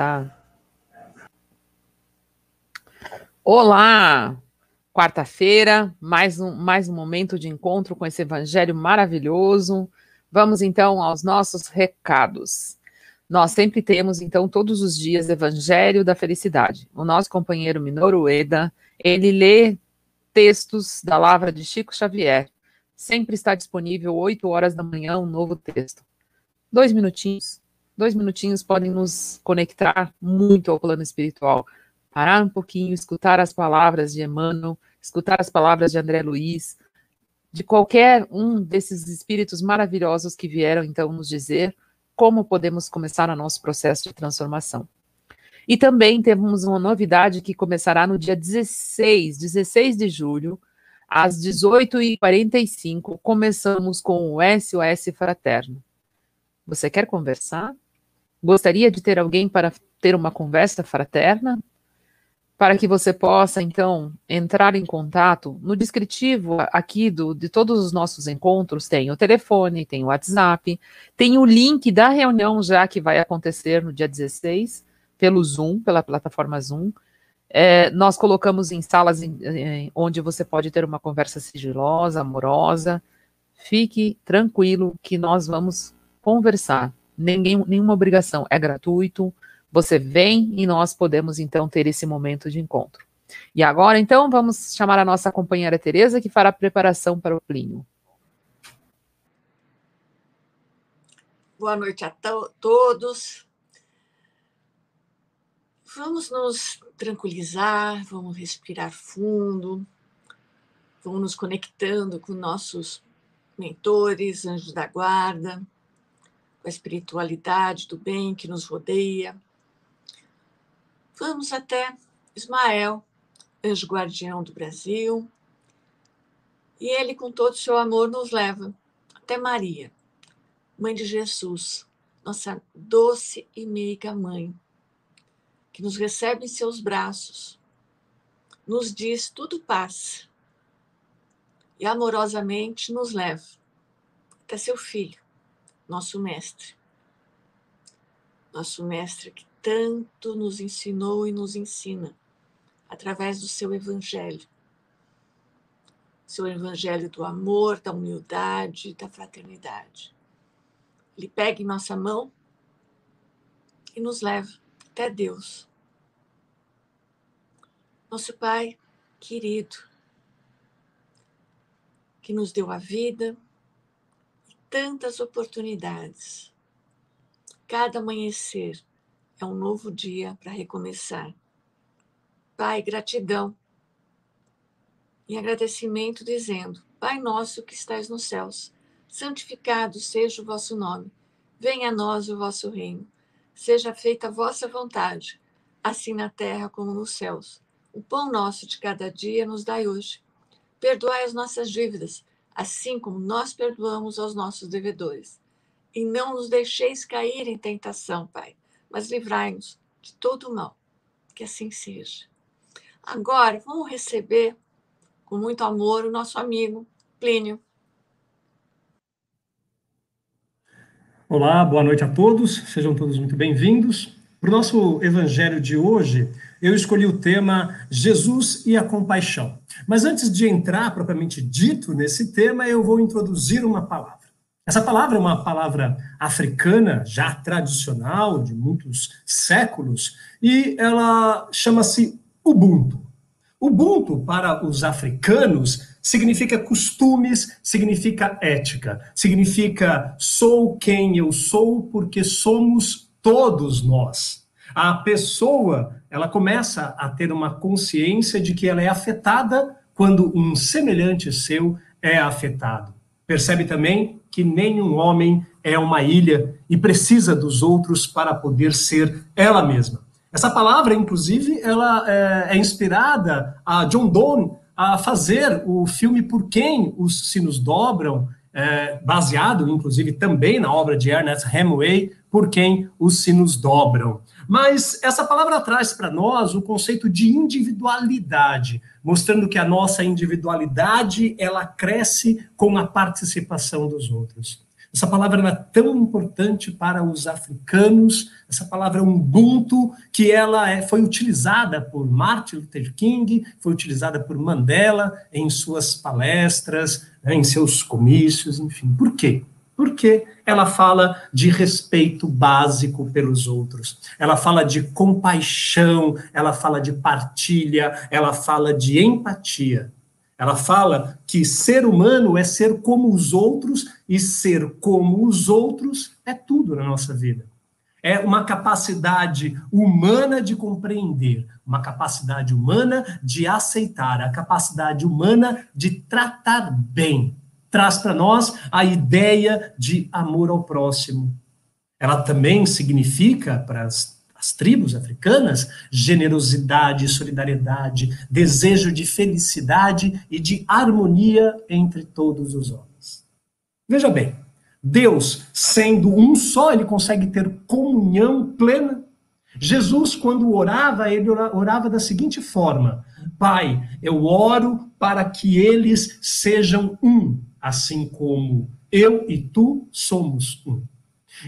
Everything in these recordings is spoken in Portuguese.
tá. Olá! Quarta-feira, mais um, mais um momento de encontro com esse evangelho maravilhoso. Vamos então aos nossos recados. Nós sempre temos, então, todos os dias, Evangelho da Felicidade. O nosso companheiro Minoru Eda, ele lê textos da Lavra de Chico Xavier. Sempre está disponível, 8 horas da manhã, um novo texto. Dois minutinhos, dois minutinhos podem nos conectar muito ao plano espiritual. Parar um pouquinho, escutar as palavras de Emmanuel, escutar as palavras de André Luiz, de qualquer um desses espíritos maravilhosos que vieram então nos dizer como podemos começar o nosso processo de transformação. E também temos uma novidade que começará no dia 16, 16 de julho, às 18h45, começamos com o SOS Fraterno. Você quer conversar? Gostaria de ter alguém para ter uma conversa fraterna? para que você possa, então, entrar em contato. No descritivo aqui do, de todos os nossos encontros, tem o telefone, tem o WhatsApp, tem o link da reunião já que vai acontecer no dia 16, pelo Zoom, pela plataforma Zoom. É, nós colocamos em salas em, em, onde você pode ter uma conversa sigilosa, amorosa. Fique tranquilo que nós vamos conversar. Ninguém, nenhuma obrigação, é gratuito você vem e nós podemos então ter esse momento de encontro. E agora, então, vamos chamar a nossa companheira Tereza, que fará a preparação para o Plínio. Boa noite a to todos. Vamos nos tranquilizar, vamos respirar fundo, vamos nos conectando com nossos mentores, anjos da guarda, com a espiritualidade do bem que nos rodeia. Vamos até Ismael, anjo guardião do Brasil, e ele, com todo o seu amor, nos leva até Maria, mãe de Jesus, nossa doce e meiga mãe, que nos recebe em seus braços, nos diz tudo passa e amorosamente nos leva até seu filho, nosso mestre. Nosso mestre que tanto nos ensinou e nos ensina através do seu evangelho. Seu evangelho do amor, da humildade, da fraternidade. Ele pega em nossa mão e nos leva até Deus. Nosso Pai querido, que nos deu a vida tantas oportunidades. Cada amanhecer é um novo dia para recomeçar. Pai, gratidão e agradecimento, dizendo: Pai nosso que estais nos céus, santificado seja o vosso nome. Venha a nós o vosso reino. Seja feita a vossa vontade, assim na terra como nos céus. O pão nosso de cada dia nos dai hoje. Perdoai as nossas dívidas, assim como nós perdoamos aos nossos devedores. E não nos deixeis cair em tentação, Pai mas livrai-nos de todo mal. Que assim seja. Agora, vamos receber com muito amor o nosso amigo Plínio. Olá, boa noite a todos, sejam todos muito bem-vindos. Para o nosso evangelho de hoje, eu escolhi o tema Jesus e a compaixão. Mas antes de entrar propriamente dito nesse tema, eu vou introduzir uma palavra. Essa palavra é uma palavra africana, já tradicional, de muitos séculos, e ela chama-se Ubuntu. Ubuntu, para os africanos, significa costumes, significa ética, significa sou quem eu sou porque somos todos nós. A pessoa, ela começa a ter uma consciência de que ela é afetada quando um semelhante seu é afetado. Percebe também que nenhum homem é uma ilha e precisa dos outros para poder ser ela mesma. Essa palavra, inclusive, ela é, é inspirada a John Donne a fazer o filme Por Quem os Sinos Dobram, é, baseado, inclusive, também na obra de Ernest Hemingway, Por Quem os Sinos Dobram. Mas essa palavra traz para nós o conceito de individualidade, mostrando que a nossa individualidade ela cresce com a participação dos outros. Essa palavra é tão importante para os africanos, essa palavra Ubuntu, que ela é, foi utilizada por Martin Luther King, foi utilizada por Mandela em suas palestras, né, em seus comícios, enfim. Por quê? Porque ela fala de respeito básico pelos outros, ela fala de compaixão, ela fala de partilha, ela fala de empatia. Ela fala que ser humano é ser como os outros e ser como os outros é tudo na nossa vida. É uma capacidade humana de compreender, uma capacidade humana de aceitar, a capacidade humana de tratar bem. Traz para nós a ideia de amor ao próximo. Ela também significa, para as as tribos africanas, generosidade, solidariedade, desejo de felicidade e de harmonia entre todos os homens. Veja bem, Deus, sendo um só, ele consegue ter comunhão plena. Jesus, quando orava, ele orava da seguinte forma: Pai, eu oro para que eles sejam um, assim como eu e tu somos um.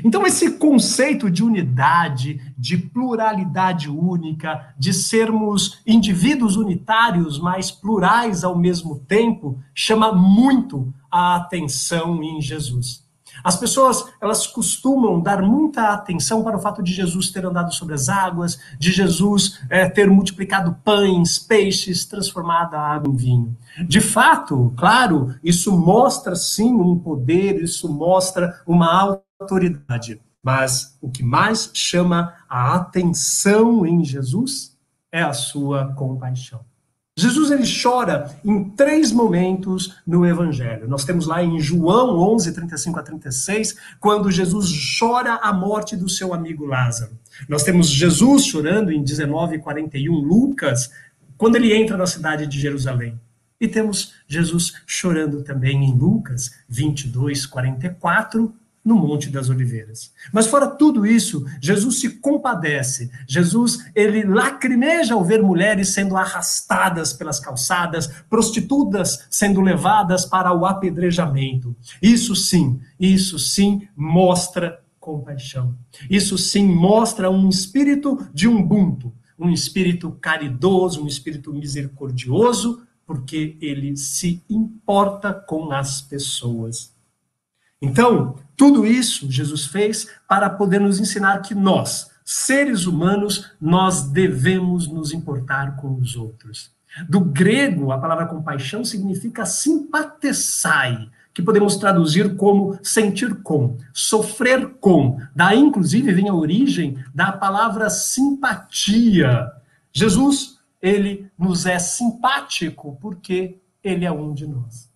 Então, esse conceito de unidade, de pluralidade única, de sermos indivíduos unitários, mas plurais ao mesmo tempo, chama muito a atenção em Jesus. As pessoas, elas costumam dar muita atenção para o fato de Jesus ter andado sobre as águas, de Jesus é, ter multiplicado pães, peixes, transformado a água em vinho. De fato, claro, isso mostra sim um poder, isso mostra uma autoridade. Mas o que mais chama a atenção em Jesus é a sua compaixão. Jesus ele chora em três momentos no Evangelho. Nós temos lá em João 11, 35 a 36, quando Jesus chora a morte do seu amigo Lázaro. Nós temos Jesus chorando em 19, 41, Lucas, quando ele entra na cidade de Jerusalém. E temos Jesus chorando também em Lucas 22, 44, no Monte das Oliveiras. Mas fora tudo isso, Jesus se compadece. Jesus, ele lacrimeja ao ver mulheres sendo arrastadas pelas calçadas, prostitutas sendo levadas para o apedrejamento. Isso sim, isso sim mostra compaixão. Isso sim mostra um espírito de ubuntu, um espírito caridoso, um espírito misericordioso, porque ele se importa com as pessoas. Então, tudo isso Jesus fez para poder nos ensinar que nós, seres humanos, nós devemos nos importar com os outros. Do grego, a palavra compaixão significa simpatesai, que podemos traduzir como sentir com, sofrer com. Daí, inclusive, vem a origem da palavra simpatia. Jesus, ele nos é simpático porque ele é um de nós.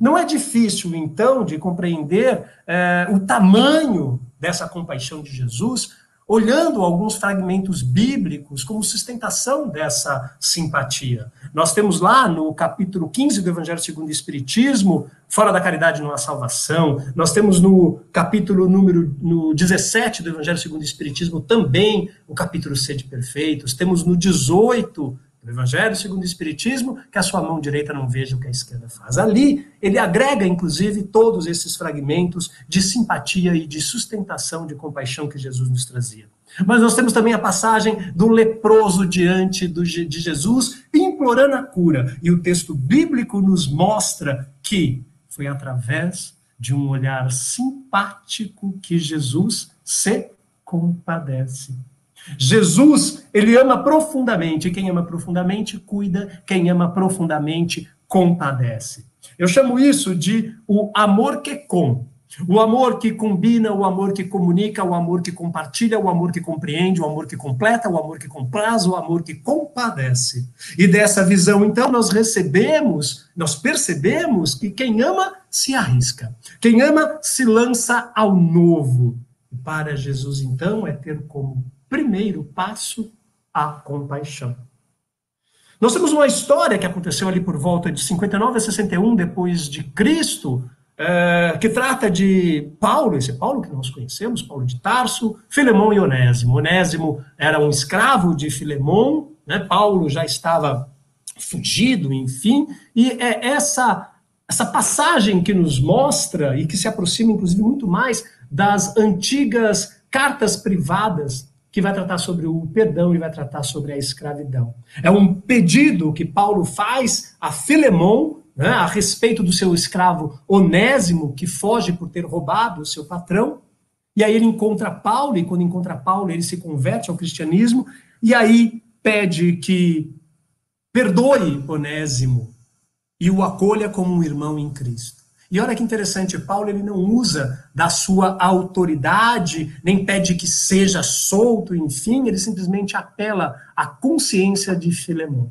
Não é difícil, então, de compreender é, o tamanho dessa compaixão de Jesus, olhando alguns fragmentos bíblicos como sustentação dessa simpatia. Nós temos lá no capítulo 15 do Evangelho segundo o Espiritismo, fora da caridade não há salvação. Nós temos no capítulo número no 17 do Evangelho segundo o Espiritismo também o capítulo Sede Perfeitos. Temos no 18 do Evangelho segundo o Espiritismo, que a sua mão direita não veja o que a esquerda faz. Ali, ele agrega, inclusive, todos esses fragmentos de simpatia e de sustentação, de compaixão que Jesus nos trazia. Mas nós temos também a passagem do leproso diante do, de Jesus, implorando a cura. E o texto bíblico nos mostra que foi através de um olhar simpático que Jesus se compadece. Jesus, ele ama profundamente. Quem ama profundamente, cuida. Quem ama profundamente, compadece. Eu chamo isso de o amor que com. O amor que combina, o amor que comunica, o amor que compartilha, o amor que compreende, o amor que completa, o amor que compraz, o amor que compadece. E dessa visão, então, nós recebemos, nós percebemos que quem ama se arrisca. Quem ama se lança ao novo. Para Jesus, então, é ter como primeiro passo a compaixão. Nós temos uma história que aconteceu ali por volta de 59 a 61 depois de Cristo, é, que trata de Paulo, esse Paulo que nós conhecemos, Paulo de Tarso, Filemão e Onésimo. Onésimo era um escravo de Filemão, né? Paulo já estava fugido, enfim, e é essa essa passagem que nos mostra e que se aproxima, inclusive, muito mais das antigas cartas privadas, que vai tratar sobre o perdão e vai tratar sobre a escravidão. É um pedido que Paulo faz a Filemon né, a respeito do seu escravo Onésimo, que foge por ter roubado o seu patrão. E aí ele encontra Paulo, e quando encontra Paulo, ele se converte ao cristianismo, e aí pede que perdoe Onésimo e o acolha como um irmão em Cristo. E olha que interessante, Paulo ele não usa da sua autoridade, nem pede que seja solto, enfim, ele simplesmente apela à consciência de Filemão.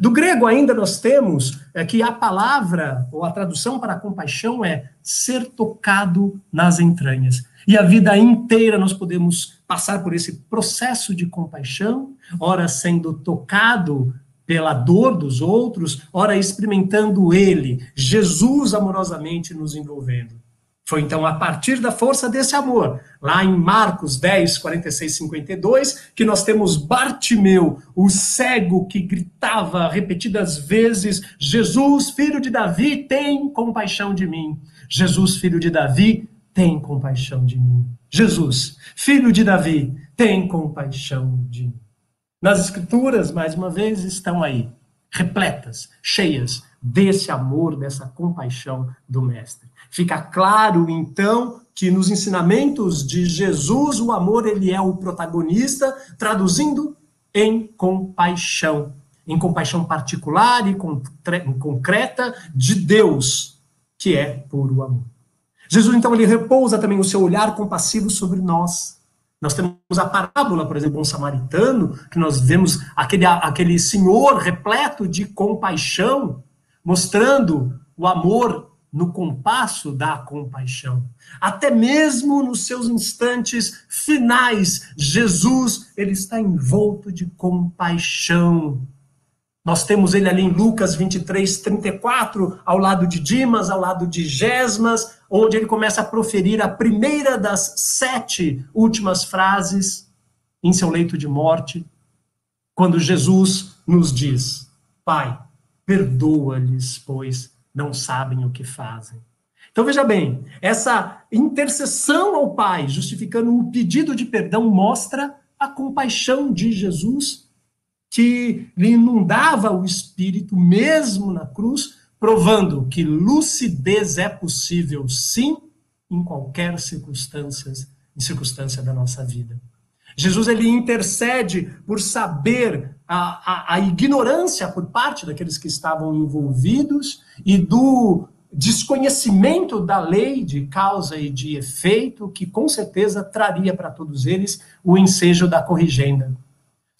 Do grego ainda nós temos é, que a palavra, ou a tradução para compaixão é ser tocado nas entranhas. E a vida inteira nós podemos passar por esse processo de compaixão, ora sendo tocado pela dor dos outros, ora experimentando ele, Jesus amorosamente nos envolvendo. Foi então a partir da força desse amor, lá em Marcos 10, 46, 52, que nós temos Bartimeu, o cego que gritava repetidas vezes: Jesus, filho de Davi, tem compaixão de mim. Jesus, filho de Davi, tem compaixão de mim. Jesus, filho de Davi, tem compaixão de mim. Nas Escrituras, mais uma vez, estão aí, repletas, cheias desse amor, dessa compaixão do Mestre. Fica claro, então, que nos ensinamentos de Jesus, o amor ele é o protagonista, traduzindo em compaixão. Em compaixão particular e concreta de Deus, que é puro amor. Jesus, então, ele repousa também o seu olhar compassivo sobre nós nós temos a parábola, por exemplo, um samaritano, que nós vemos aquele, aquele senhor repleto de compaixão, mostrando o amor no compasso da compaixão. Até mesmo nos seus instantes finais, Jesus, ele está envolto de compaixão. Nós temos ele ali em Lucas 23, 34, ao lado de Dimas, ao lado de Gesmas, onde ele começa a proferir a primeira das sete últimas frases em seu leito de morte, quando Jesus nos diz: Pai, perdoa-lhes, pois não sabem o que fazem. Então veja bem, essa intercessão ao Pai, justificando o pedido de perdão, mostra a compaixão de Jesus que lhe inundava o espírito mesmo na cruz, provando que lucidez é possível sim em qualquer circunstância, em circunstância da nossa vida. Jesus ele intercede por saber a, a, a ignorância por parte daqueles que estavam envolvidos e do desconhecimento da lei de causa e de efeito, que com certeza traria para todos eles o ensejo da corrigenda.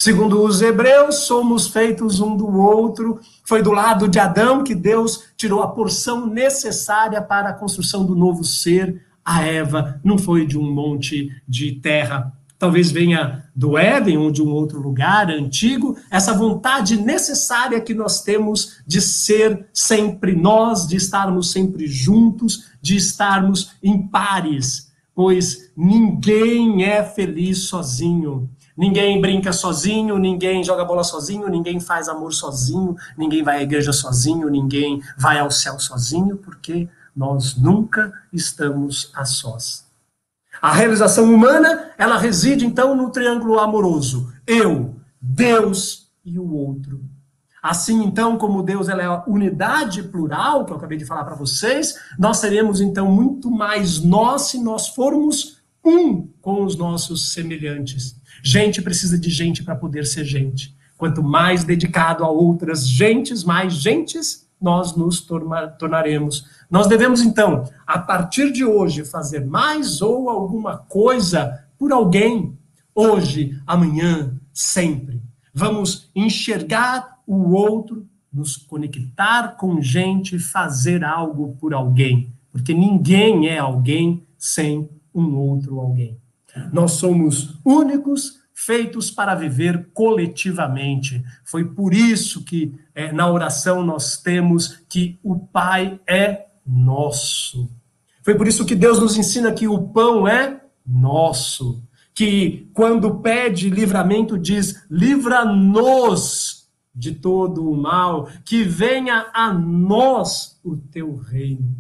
Segundo os hebreus, somos feitos um do outro. Foi do lado de Adão que Deus tirou a porção necessária para a construção do novo ser, a Eva. Não foi de um monte de terra. Talvez venha do Éden ou de um outro lugar antigo, essa vontade necessária que nós temos de ser sempre nós, de estarmos sempre juntos, de estarmos em pares, pois ninguém é feliz sozinho. Ninguém brinca sozinho, ninguém joga bola sozinho, ninguém faz amor sozinho, ninguém vai à igreja sozinho, ninguém vai ao céu sozinho, porque nós nunca estamos a sós. A realização humana, ela reside então no triângulo amoroso: eu, Deus e o outro. Assim, então, como Deus ela é a unidade plural, que eu acabei de falar para vocês, nós seremos então muito mais nós se nós formos um com os nossos semelhantes. Gente precisa de gente para poder ser gente. Quanto mais dedicado a outras gentes, mais gentes nós nos tornaremos. Nós devemos, então, a partir de hoje, fazer mais ou alguma coisa por alguém, hoje, amanhã, sempre. Vamos enxergar o outro, nos conectar com gente, fazer algo por alguém, porque ninguém é alguém sem um outro alguém. Nós somos únicos, feitos para viver coletivamente. Foi por isso que é, na oração nós temos que o Pai é nosso. Foi por isso que Deus nos ensina que o pão é nosso. Que quando pede livramento, diz: livra-nos de todo o mal, que venha a nós o teu reino.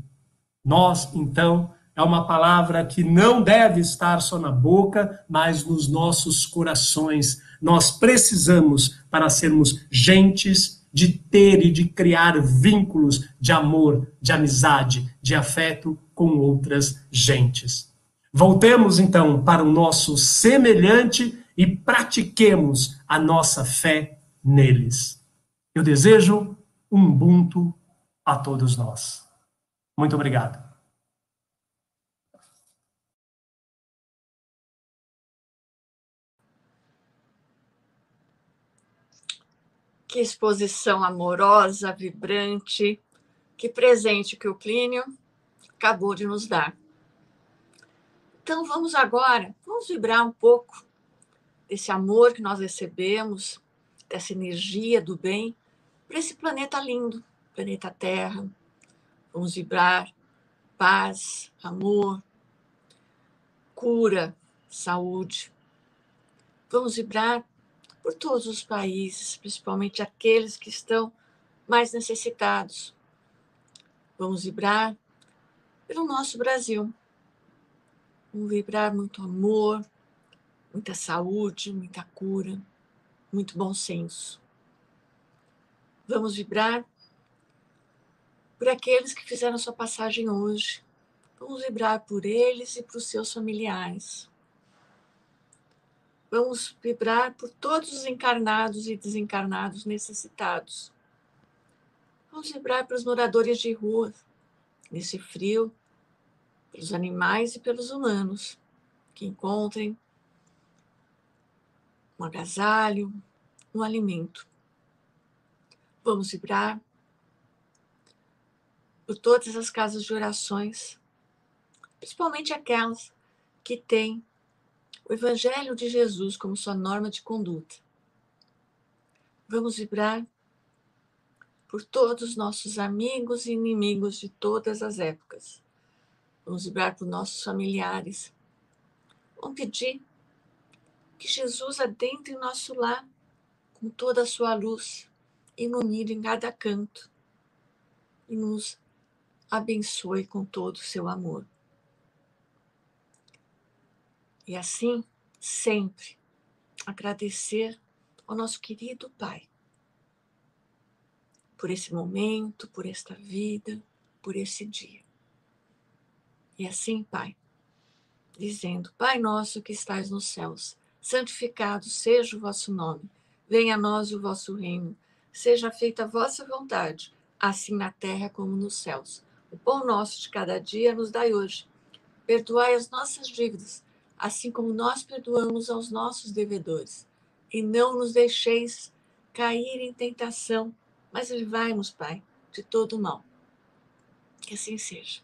Nós, então, é uma palavra que não deve estar só na boca, mas nos nossos corações. Nós precisamos, para sermos gentes, de ter e de criar vínculos de amor, de amizade, de afeto com outras gentes. Voltemos então para o nosso semelhante e pratiquemos a nossa fé neles. Eu desejo um Ubuntu a todos nós. Muito obrigado. Que exposição amorosa, vibrante, que presente que o Clínio acabou de nos dar. Então vamos agora, vamos vibrar um pouco desse amor que nós recebemos, dessa energia do bem para esse planeta lindo, planeta Terra. Vamos vibrar paz, amor, cura, saúde. Vamos vibrar por todos os países, principalmente aqueles que estão mais necessitados. Vamos vibrar pelo nosso Brasil. Vamos vibrar muito amor, muita saúde, muita cura, muito bom senso. Vamos vibrar por aqueles que fizeram sua passagem hoje. Vamos vibrar por eles e por os seus familiares. Vamos vibrar por todos os encarnados e desencarnados necessitados. Vamos vibrar para os moradores de rua, nesse frio, pelos animais e pelos humanos, que encontrem um agasalho, um alimento. Vamos vibrar por todas as casas de orações, principalmente aquelas que têm o Evangelho de Jesus como sua norma de conduta. Vamos vibrar por todos os nossos amigos e inimigos de todas as épocas. Vamos vibrar por nossos familiares. Vamos pedir que Jesus adentre em nosso lar com toda a sua luz, ilumine em cada canto e nos abençoe com todo o seu amor. E assim, sempre agradecer ao nosso querido Pai por esse momento, por esta vida, por esse dia. E assim, Pai, dizendo: Pai nosso que estais nos céus, santificado seja o vosso nome, venha a nós o vosso reino, seja feita a vossa vontade, assim na terra como nos céus. O pão nosso de cada dia nos dai hoje. Perdoai as nossas dívidas assim como nós perdoamos aos nossos devedores. E não nos deixeis cair em tentação, mas livrai-nos, Pai, de todo mal. Que assim seja.